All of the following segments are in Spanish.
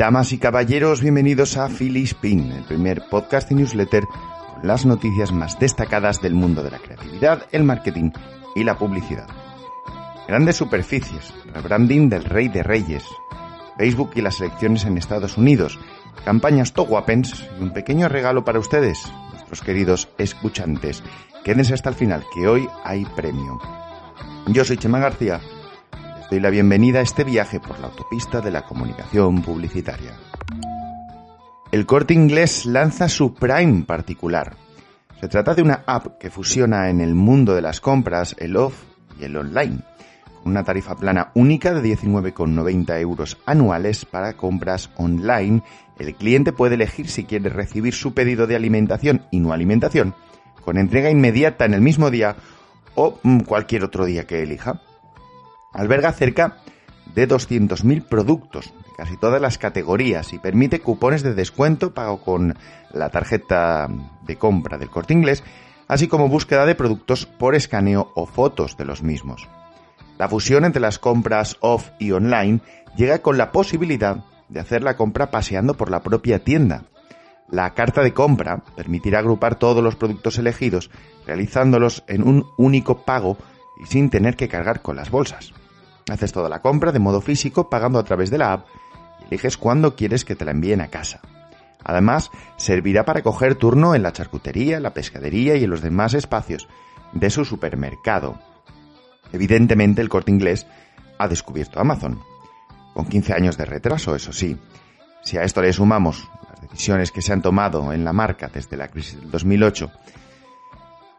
Damas y caballeros, bienvenidos a Philly Spin, el primer podcast y newsletter con las noticias más destacadas del mundo de la creatividad, el marketing y la publicidad. Grandes superficies, rebranding del Rey de Reyes, Facebook y las elecciones en Estados Unidos, campañas Toguapens y un pequeño regalo para ustedes, nuestros queridos escuchantes. Quédense hasta el final, que hoy hay premio. Yo soy Chema García doy la bienvenida a este viaje por la autopista de la comunicación publicitaria. El corte inglés lanza su Prime particular. Se trata de una app que fusiona en el mundo de las compras el off y el online, con una tarifa plana única de 19,90 euros anuales para compras online. El cliente puede elegir si quiere recibir su pedido de alimentación y no alimentación, con entrega inmediata en el mismo día o mm, cualquier otro día que elija. Alberga cerca de 200.000 productos de casi todas las categorías y permite cupones de descuento pago con la tarjeta de compra del corte inglés, así como búsqueda de productos por escaneo o fotos de los mismos. La fusión entre las compras off y online llega con la posibilidad de hacer la compra paseando por la propia tienda. La carta de compra permitirá agrupar todos los productos elegidos, realizándolos en un único pago y sin tener que cargar con las bolsas. Haces toda la compra de modo físico pagando a través de la app y eliges cuándo quieres que te la envíen a casa. Además, servirá para coger turno en la charcutería, la pescadería y en los demás espacios de su supermercado. Evidentemente, el corte inglés ha descubierto Amazon. Con 15 años de retraso, eso sí. Si a esto le sumamos las decisiones que se han tomado en la marca desde la crisis del 2008,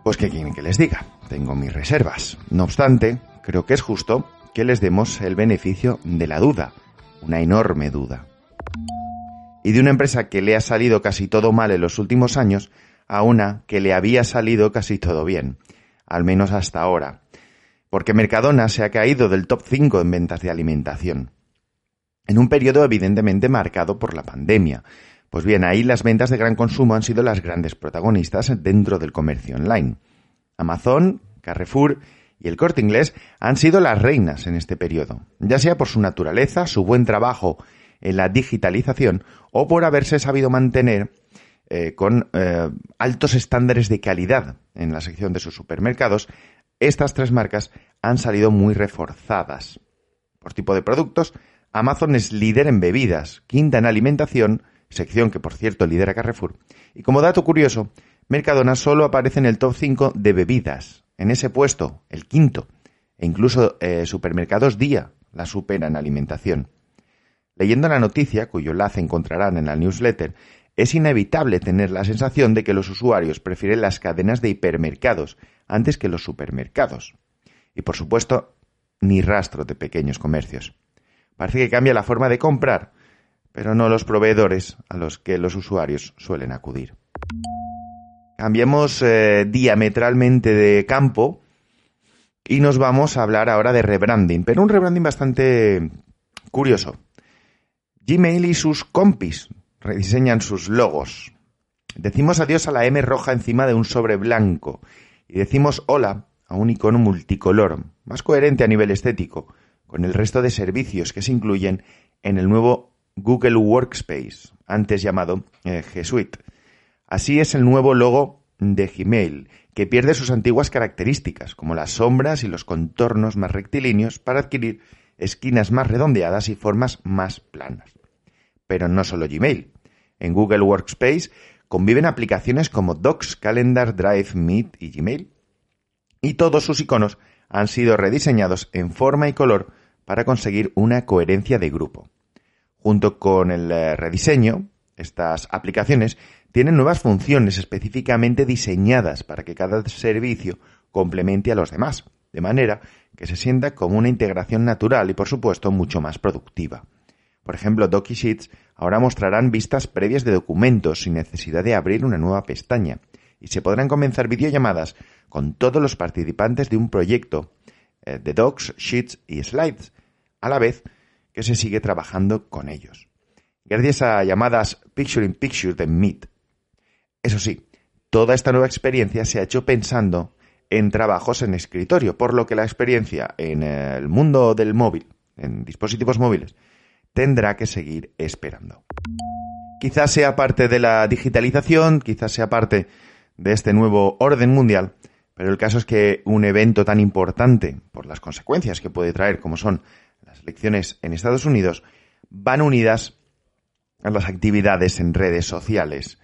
pues que quieren que les diga, tengo mis reservas. No obstante, creo que es justo que les demos el beneficio de la duda, una enorme duda. Y de una empresa que le ha salido casi todo mal en los últimos años a una que le había salido casi todo bien, al menos hasta ahora, porque Mercadona se ha caído del top 5 en ventas de alimentación, en un periodo evidentemente marcado por la pandemia. Pues bien, ahí las ventas de gran consumo han sido las grandes protagonistas dentro del comercio online. Amazon, Carrefour y el corte inglés han sido las reinas en este periodo, ya sea por su naturaleza, su buen trabajo en la digitalización o por haberse sabido mantener eh, con eh, altos estándares de calidad en la sección de sus supermercados, estas tres marcas han salido muy reforzadas. Por tipo de productos, Amazon es líder en bebidas, quinta en alimentación, sección que por cierto lidera Carrefour, y como dato curioso, Mercadona solo aparece en el top 5 de bebidas, en ese puesto, el quinto, e incluso eh, Supermercados Día la supera en alimentación. Leyendo la noticia, cuyo enlace encontrarán en la newsletter, es inevitable tener la sensación de que los usuarios prefieren las cadenas de hipermercados antes que los supermercados. Y por supuesto, ni rastro de pequeños comercios. Parece que cambia la forma de comprar, pero no los proveedores a los que los usuarios suelen acudir. Cambiamos eh, diametralmente de campo y nos vamos a hablar ahora de rebranding, pero un rebranding bastante curioso. Gmail y sus compis rediseñan sus logos. Decimos adiós a la M roja encima de un sobre blanco y decimos hola a un icono multicolor, más coherente a nivel estético, con el resto de servicios que se incluyen en el nuevo Google Workspace, antes llamado eh, G Suite. Así es el nuevo logo de Gmail, que pierde sus antiguas características, como las sombras y los contornos más rectilíneos, para adquirir esquinas más redondeadas y formas más planas. Pero no solo Gmail. En Google Workspace conviven aplicaciones como Docs, Calendar, Drive, Meet y Gmail. Y todos sus iconos han sido rediseñados en forma y color para conseguir una coherencia de grupo. Junto con el eh, rediseño, estas aplicaciones tienen nuevas funciones específicamente diseñadas para que cada servicio complemente a los demás, de manera que se sienta como una integración natural y por supuesto mucho más productiva. Por ejemplo, DocuSheets ahora mostrarán vistas previas de documentos sin necesidad de abrir una nueva pestaña y se podrán comenzar videollamadas con todos los participantes de un proyecto eh, de Docs, Sheets y Slides, a la vez que se sigue trabajando con ellos. Gracias a llamadas Picture in Picture de Meet, eso sí, toda esta nueva experiencia se ha hecho pensando en trabajos en escritorio, por lo que la experiencia en el mundo del móvil, en dispositivos móviles, tendrá que seguir esperando. Quizás sea parte de la digitalización, quizás sea parte de este nuevo orden mundial, pero el caso es que un evento tan importante, por las consecuencias que puede traer, como son las elecciones en Estados Unidos, van unidas a las actividades en redes sociales.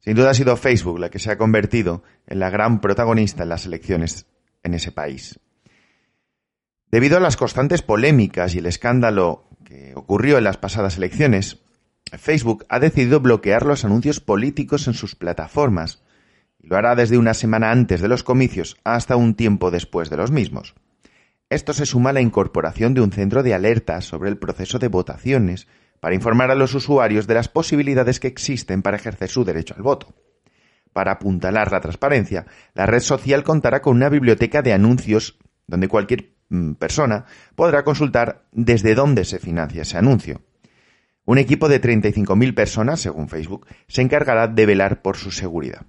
Sin duda ha sido Facebook la que se ha convertido en la gran protagonista en las elecciones en ese país. Debido a las constantes polémicas y el escándalo que ocurrió en las pasadas elecciones, Facebook ha decidido bloquear los anuncios políticos en sus plataformas y lo hará desde una semana antes de los comicios hasta un tiempo después de los mismos. Esto se suma a la incorporación de un centro de alerta sobre el proceso de votaciones para informar a los usuarios de las posibilidades que existen para ejercer su derecho al voto. Para apuntalar la transparencia, la red social contará con una biblioteca de anuncios donde cualquier mm, persona podrá consultar desde dónde se financia ese anuncio. Un equipo de 35.000 personas, según Facebook, se encargará de velar por su seguridad.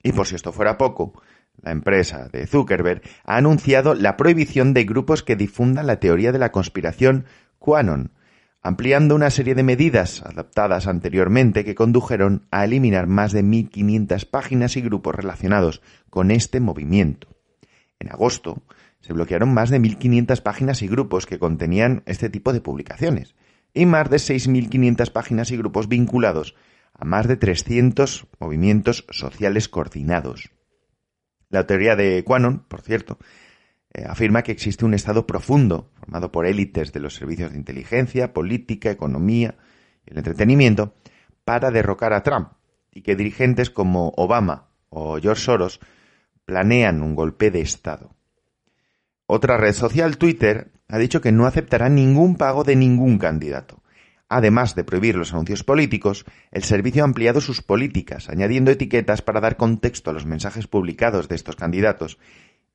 Y por si esto fuera poco, la empresa de Zuckerberg ha anunciado la prohibición de grupos que difundan la teoría de la conspiración QAnon, ampliando una serie de medidas adaptadas anteriormente que condujeron a eliminar más de 1.500 páginas y grupos relacionados con este movimiento. En agosto se bloquearon más de 1.500 páginas y grupos que contenían este tipo de publicaciones, y más de 6.500 páginas y grupos vinculados a más de 300 movimientos sociales coordinados. La teoría de Quanon, por cierto, eh, afirma que existe un Estado profundo, formado por élites de los servicios de inteligencia, política, economía y el entretenimiento, para derrocar a Trump, y que dirigentes como Obama o George Soros planean un golpe de Estado. Otra red social, Twitter, ha dicho que no aceptará ningún pago de ningún candidato. Además de prohibir los anuncios políticos, el servicio ha ampliado sus políticas, añadiendo etiquetas para dar contexto a los mensajes publicados de estos candidatos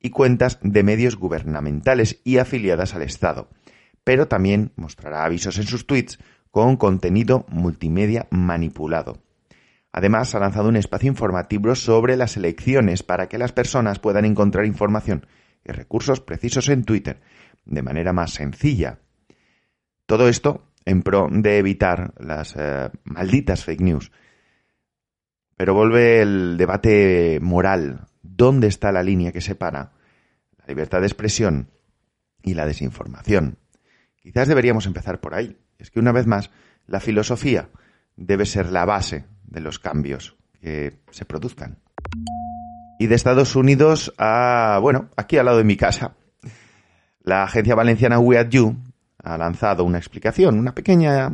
y cuentas de medios gubernamentales y afiliadas al Estado, pero también mostrará avisos en sus tweets con contenido multimedia manipulado. Además, ha lanzado un espacio informativo sobre las elecciones para que las personas puedan encontrar información y recursos precisos en Twitter de manera más sencilla. Todo esto en pro de evitar las eh, malditas fake news. Pero vuelve el debate moral dónde está la línea que separa la libertad de expresión y la desinformación. Quizás deberíamos empezar por ahí. Es que una vez más, la filosofía debe ser la base de los cambios que se produzcan. Y de Estados Unidos a, bueno, aquí al lado de mi casa, la agencia valenciana We At You ha lanzado una explicación, una pequeña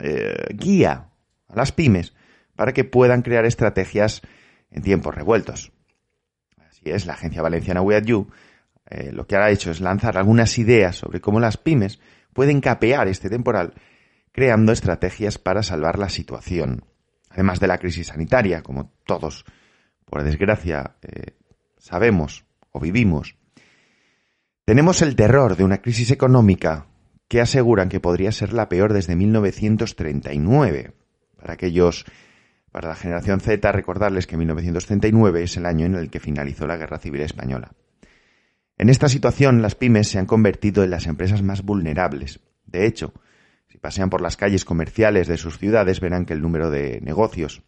eh, guía a las pymes para que puedan crear estrategias en tiempos revueltos es, la agencia valenciana We eh, lo que ha hecho es lanzar algunas ideas sobre cómo las pymes pueden capear este temporal creando estrategias para salvar la situación. Además de la crisis sanitaria, como todos, por desgracia, eh, sabemos o vivimos, tenemos el terror de una crisis económica que aseguran que podría ser la peor desde 1939. Para aquellos para la generación Z, recordarles que 1939 es el año en el que finalizó la Guerra Civil Española. En esta situación, las pymes se han convertido en las empresas más vulnerables. De hecho, si pasean por las calles comerciales de sus ciudades, verán que el número de negocios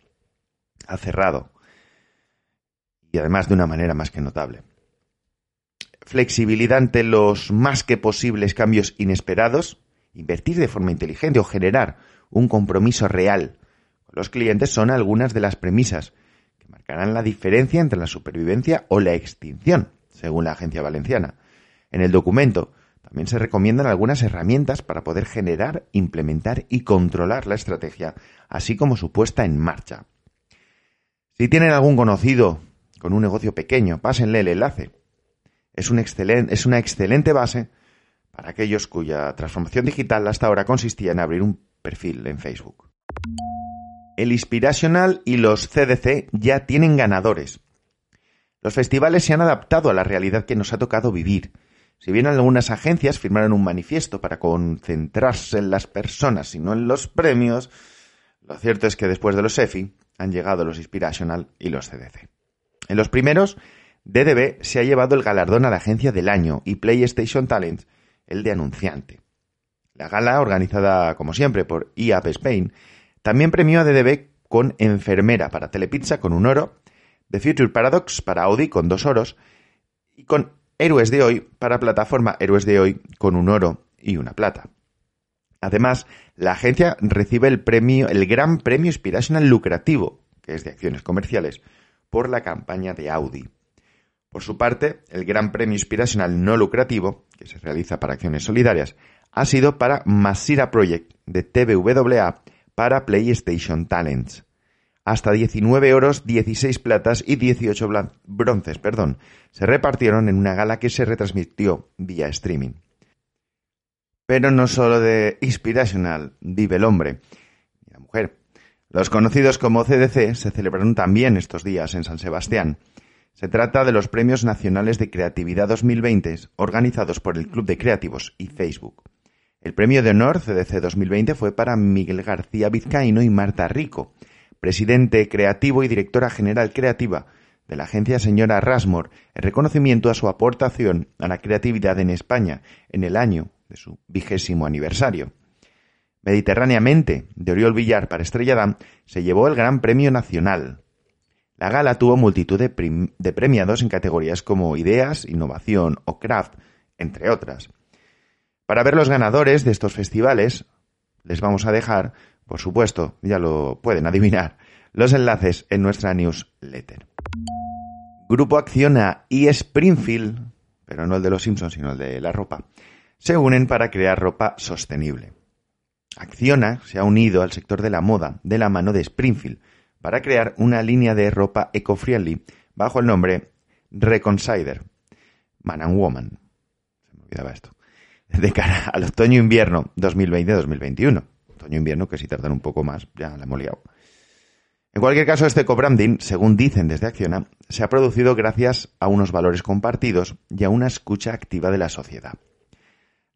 ha cerrado. Y además de una manera más que notable. Flexibilidad ante los más que posibles cambios inesperados, invertir de forma inteligente o generar un compromiso real los clientes son algunas de las premisas que marcarán la diferencia entre la supervivencia o la extinción, según la agencia valenciana. En el documento también se recomiendan algunas herramientas para poder generar, implementar y controlar la estrategia, así como su puesta en marcha. Si tienen algún conocido con un negocio pequeño, pásenle el enlace. Es, es una excelente base para aquellos cuya transformación digital hasta ahora consistía en abrir un perfil en Facebook. El Inspirational y los CDC ya tienen ganadores. Los festivales se han adaptado a la realidad que nos ha tocado vivir. Si bien algunas agencias firmaron un manifiesto para concentrarse en las personas y no en los premios, lo cierto es que después de los EFI han llegado los Inspirational y los CDC. En los primeros, DDB se ha llevado el galardón a la agencia del año y PlayStation Talent el de anunciante. La gala, organizada como siempre por IAP Spain, también premió a DDB con Enfermera para Telepizza con un oro, The Future Paradox para Audi con dos oros y con Héroes de Hoy para plataforma Héroes de Hoy con un oro y una plata. Además, la agencia recibe el premio, el Gran Premio Inspirational Lucrativo, que es de acciones comerciales, por la campaña de Audi. Por su parte, el Gran Premio Inspirational No Lucrativo, que se realiza para acciones solidarias, ha sido para Masira Project de TVWA para PlayStation Talents. Hasta 19 oros, 16 platas y 18 bronces, perdón, se repartieron en una gala que se retransmitió vía streaming. Pero no solo de Inspirational vive el hombre y la mujer. Los conocidos como CDC se celebraron también estos días en San Sebastián se trata de los Premios Nacionales de Creatividad 2020 organizados por el Club de Creativos y Facebook. El premio de honor CDC 2020 fue para Miguel García Vizcaíno y Marta Rico, presidente creativo y directora general creativa de la agencia Señora Rasmor, en reconocimiento a su aportación a la creatividad en España en el año de su vigésimo aniversario. Mediterráneamente, de Oriol Villar para Estrella Damm, se llevó el Gran Premio Nacional, la gala tuvo multitud de, premiados en categorías como ideas, innovación o craft, entre otras. Para ver los ganadores de estos festivales, les vamos a dejar, por supuesto, ya lo pueden adivinar, los enlaces en nuestra newsletter. Grupo Acciona y Springfield, pero no el de los Simpsons, sino el de la ropa, se unen para crear ropa sostenible. Acciona se ha unido al sector de la moda de la mano de Springfield, para crear una línea de ropa eco-friendly bajo el nombre Reconsider, Man and Woman. Se me olvidaba esto. De cara al otoño-invierno 2020-2021. Otoño-invierno que si tardan un poco más, ya la hemos liado. En cualquier caso, este co-branding, según dicen desde Acciona, se ha producido gracias a unos valores compartidos y a una escucha activa de la sociedad.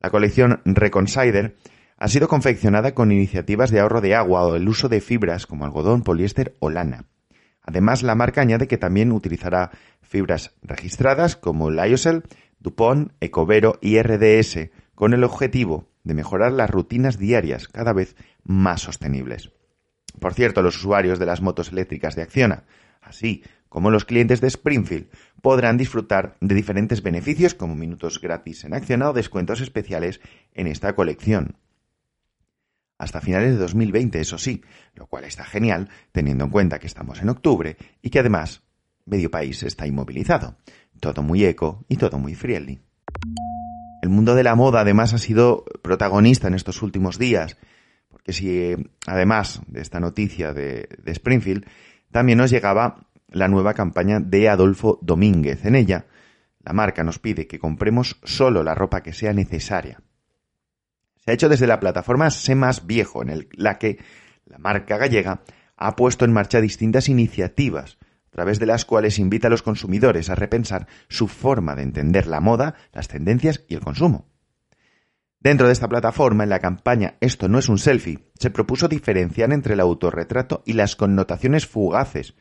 La colección Reconsider ha sido confeccionada con iniciativas de ahorro de agua o el uso de fibras como algodón, poliéster o lana. Además, la marca añade que también utilizará fibras registradas como Lyocell, Dupont, Ecovero y RDS con el objetivo de mejorar las rutinas diarias cada vez más sostenibles. Por cierto, los usuarios de las motos eléctricas de Acciona, así como los clientes de Springfield, podrán disfrutar de diferentes beneficios como minutos gratis en Acciona o descuentos especiales en esta colección hasta finales de 2020, eso sí, lo cual está genial teniendo en cuenta que estamos en octubre y que además medio país está inmovilizado. Todo muy eco y todo muy friendly. El mundo de la moda además ha sido protagonista en estos últimos días, porque si además de esta noticia de, de Springfield, también nos llegaba la nueva campaña de Adolfo Domínguez. En ella, la marca nos pide que compremos solo la ropa que sea necesaria se ha hecho desde la plataforma Sé Más Viejo, en la que la marca gallega ha puesto en marcha distintas iniciativas, a través de las cuales invita a los consumidores a repensar su forma de entender la moda, las tendencias y el consumo. Dentro de esta plataforma, en la campaña Esto no es un selfie, se propuso diferenciar entre el autorretrato y las connotaciones fugaces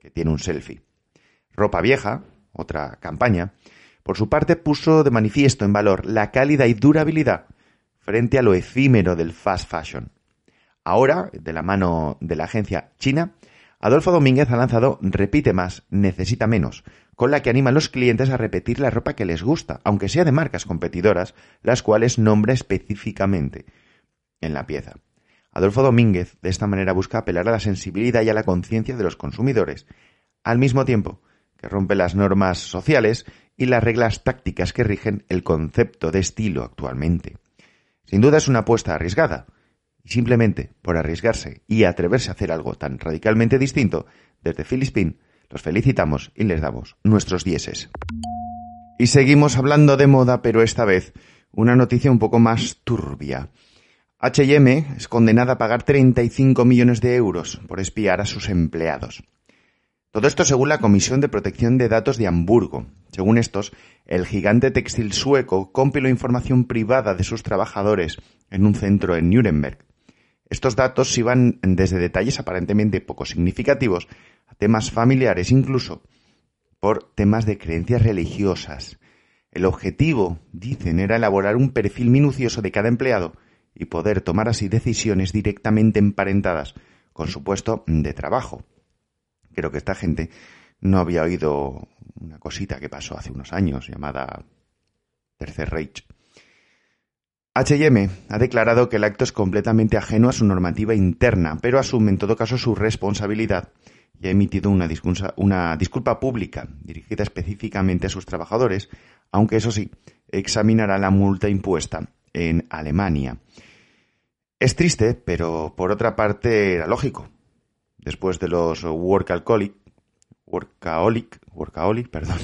que tiene un selfie. Ropa vieja, otra campaña, por su parte puso de manifiesto en valor la cálida y durabilidad frente a lo efímero del fast fashion. Ahora, de la mano de la agencia china, Adolfo Domínguez ha lanzado Repite más, necesita menos, con la que anima a los clientes a repetir la ropa que les gusta, aunque sea de marcas competidoras, las cuales nombra específicamente en la pieza. Adolfo Domínguez de esta manera busca apelar a la sensibilidad y a la conciencia de los consumidores, al mismo tiempo que rompe las normas sociales y las reglas tácticas que rigen el concepto de estilo actualmente. Sin duda es una apuesta arriesgada, y simplemente por arriesgarse y atreverse a hacer algo tan radicalmente distinto, desde Filispin los felicitamos y les damos nuestros dieces. Y seguimos hablando de moda, pero esta vez una noticia un poco más turbia. HM es condenada a pagar 35 millones de euros por espiar a sus empleados. Todo esto según la Comisión de Protección de Datos de Hamburgo. Según estos, el gigante textil sueco compiló información privada de sus trabajadores en un centro en Nuremberg. Estos datos iban desde detalles aparentemente poco significativos a temas familiares, incluso por temas de creencias religiosas. El objetivo, dicen, era elaborar un perfil minucioso de cada empleado y poder tomar así decisiones directamente emparentadas con su puesto de trabajo. Creo que esta gente no había oído una cosita que pasó hace unos años llamada Tercer Reich. HM ha declarado que el acto es completamente ajeno a su normativa interna, pero asume en todo caso su responsabilidad y ha emitido una disculpa, una disculpa pública dirigida específicamente a sus trabajadores, aunque eso sí, examinará la multa impuesta en Alemania. Es triste, pero por otra parte era lógico. Después de los workaholic, perdón,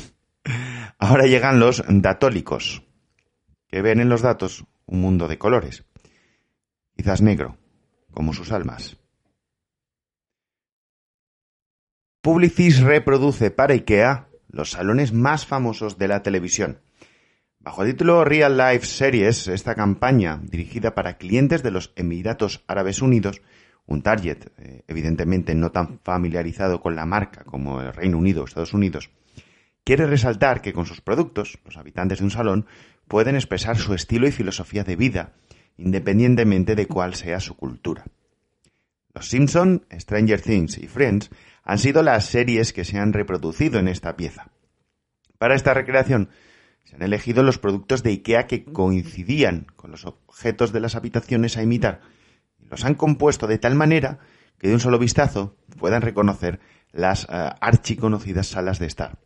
ahora llegan los datólicos, que ven en los datos un mundo de colores, quizás negro, como sus almas. Publicis reproduce para IKEA los salones más famosos de la televisión. Bajo el título Real Life Series, esta campaña, dirigida para clientes de los Emiratos Árabes Unidos, un target eh, evidentemente no tan familiarizado con la marca como el Reino Unido o Estados Unidos, quiere resaltar que con sus productos, los habitantes de un salón pueden expresar su estilo y filosofía de vida, independientemente de cuál sea su cultura. Los Simpson, Stranger Things y Friends han sido las series que se han reproducido en esta pieza. Para esta recreación se han elegido los productos de IKEA que coincidían con los objetos de las habitaciones a imitar los han compuesto de tal manera que de un solo vistazo puedan reconocer las uh, archiconocidas salas de estar.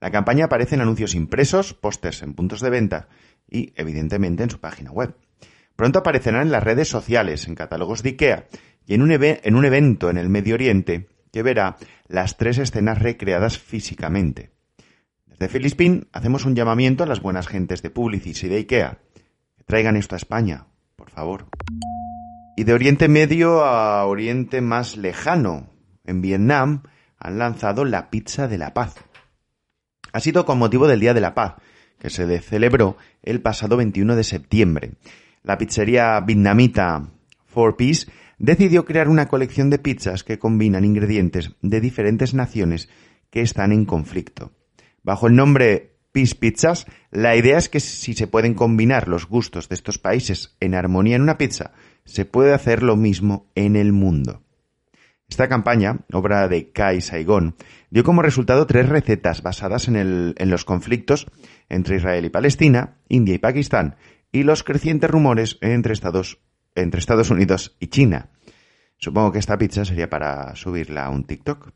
La campaña aparece en anuncios impresos, pósters en puntos de venta y, evidentemente, en su página web. Pronto aparecerán en las redes sociales, en catálogos de IKEA y en un, en un evento en el Medio Oriente que verá las tres escenas recreadas físicamente. Desde Filispín hacemos un llamamiento a las buenas gentes de Publicis y de IKEA. Que traigan esto a España, por favor. Y de Oriente Medio a Oriente más lejano, en Vietnam, han lanzado la pizza de la paz ha sido con motivo del Día de la Paz, que se celebró el pasado 21 de septiembre. La pizzería vietnamita Four Piece decidió crear una colección de pizzas que combinan ingredientes de diferentes naciones que están en conflicto. Bajo el nombre Peace Pizzas, la idea es que si se pueden combinar los gustos de estos países en armonía en una pizza, se puede hacer lo mismo en el mundo. Esta campaña, obra de Kai Saigon, dio como resultado tres recetas basadas en, los conflictos entre Israel y Palestina, India y Pakistán, y los crecientes rumores entre Estados, entre Estados Unidos y China. Supongo que esta pizza sería para subirla a un TikTok.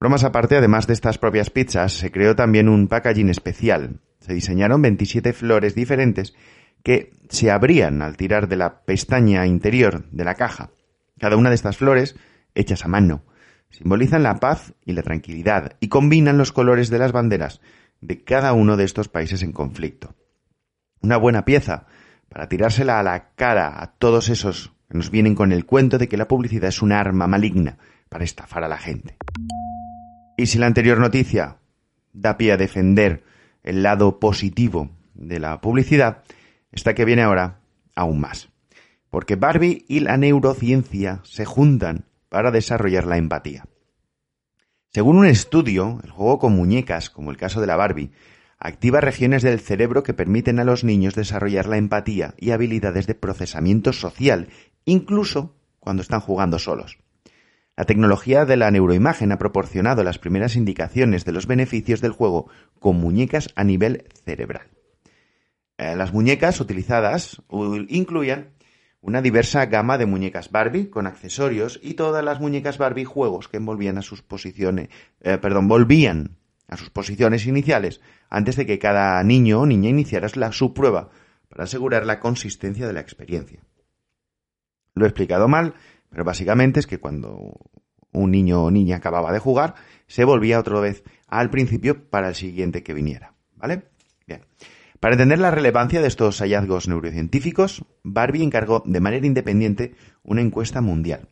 Bromas aparte, además de estas propias pizzas, se creó también un packaging especial. Se diseñaron 27 flores diferentes que se abrían al tirar de la pestaña interior de la caja cada una de estas flores, hechas a mano, simbolizan la paz y la tranquilidad y combinan los colores de las banderas de cada uno de estos países en conflicto. Una buena pieza para tirársela a la cara a todos esos que nos vienen con el cuento de que la publicidad es un arma maligna para estafar a la gente. Y si la anterior noticia da pie a defender el lado positivo de la publicidad, esta que viene ahora aún más porque Barbie y la neurociencia se juntan para desarrollar la empatía. Según un estudio, el juego con muñecas, como el caso de la Barbie, activa regiones del cerebro que permiten a los niños desarrollar la empatía y habilidades de procesamiento social, incluso cuando están jugando solos. La tecnología de la neuroimagen ha proporcionado las primeras indicaciones de los beneficios del juego con muñecas a nivel cerebral. Eh, las muñecas utilizadas incluían una diversa gama de muñecas Barbie con accesorios y todas las muñecas Barbie juegos que envolvían a sus posiciones, eh, perdón, volvían a sus posiciones iniciales antes de que cada niño o niña iniciara la, su prueba para asegurar la consistencia de la experiencia. Lo he explicado mal, pero básicamente es que cuando un niño o niña acababa de jugar, se volvía otra vez al principio para el siguiente que viniera. ¿Vale? Bien. Para entender la relevancia de estos hallazgos neurocientíficos, Barbie encargó de manera independiente una encuesta mundial.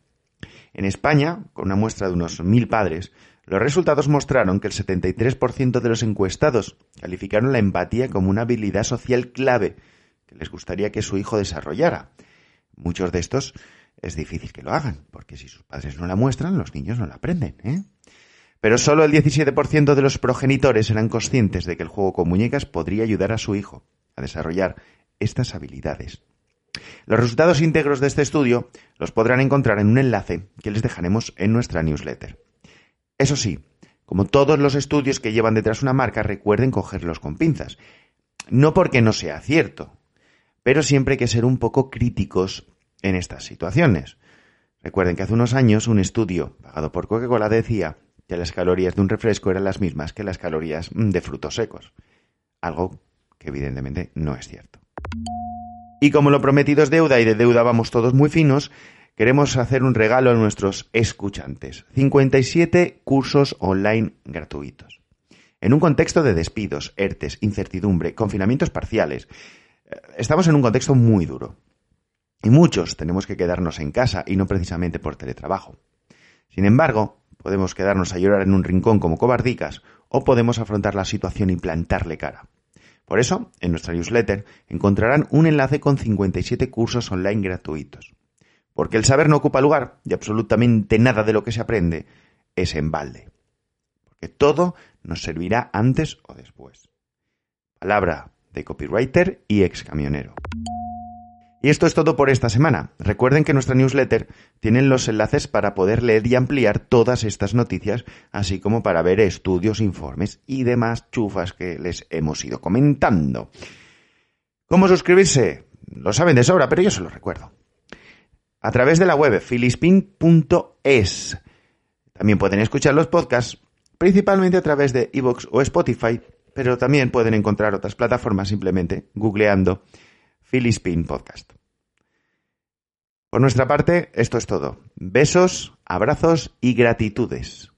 En España, con una muestra de unos mil padres, los resultados mostraron que el 73% de los encuestados calificaron la empatía como una habilidad social clave que les gustaría que su hijo desarrollara. Muchos de estos es difícil que lo hagan, porque si sus padres no la muestran, los niños no la aprenden. ¿eh? Pero solo el 17% de los progenitores eran conscientes de que el juego con muñecas podría ayudar a su hijo a desarrollar estas habilidades. Los resultados íntegros de este estudio los podrán encontrar en un enlace que les dejaremos en nuestra newsletter. Eso sí, como todos los estudios que llevan detrás una marca, recuerden cogerlos con pinzas. No porque no sea cierto, pero siempre hay que ser un poco críticos en estas situaciones. Recuerden que hace unos años un estudio pagado por Coca-Cola decía que las calorías de un refresco eran las mismas que las calorías de frutos secos. Algo que evidentemente no es cierto. Y como lo prometido es deuda y de deuda vamos todos muy finos, queremos hacer un regalo a nuestros escuchantes. 57 cursos online gratuitos. En un contexto de despidos, ERTES, incertidumbre, confinamientos parciales, eh, estamos en un contexto muy duro. Y muchos tenemos que quedarnos en casa y no precisamente por teletrabajo. Sin embargo, podemos quedarnos a llorar en un rincón como cobardicas o podemos afrontar la situación y plantarle cara. Por eso, en nuestra newsletter encontrarán un enlace con 57 cursos online gratuitos. Porque el saber no ocupa lugar y absolutamente nada de lo que se aprende es en balde. Porque todo nos servirá antes o después. Palabra de copywriter y ex camionero. Y esto es todo por esta semana. Recuerden que nuestra newsletter tiene los enlaces para poder leer y ampliar todas estas noticias, así como para ver estudios, informes y demás chufas que les hemos ido comentando. ¿Cómo suscribirse? Lo saben de sobra, pero yo se lo recuerdo. A través de la web filispin.es. También pueden escuchar los podcasts, principalmente a través de iVoox o Spotify, pero también pueden encontrar otras plataformas simplemente googleando Philispin Podcast. Por nuestra parte, esto es todo. Besos, abrazos y gratitudes.